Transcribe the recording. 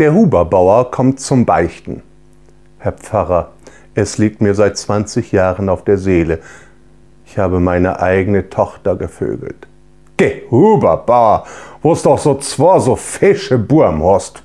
Der Huberbauer kommt zum Beichten. Herr Pfarrer, es liegt mir seit 20 Jahren auf der Seele. Ich habe meine eigene Tochter gevögelt. Geh, Huberbauer, wo's doch so zwei so fesche Burm hast.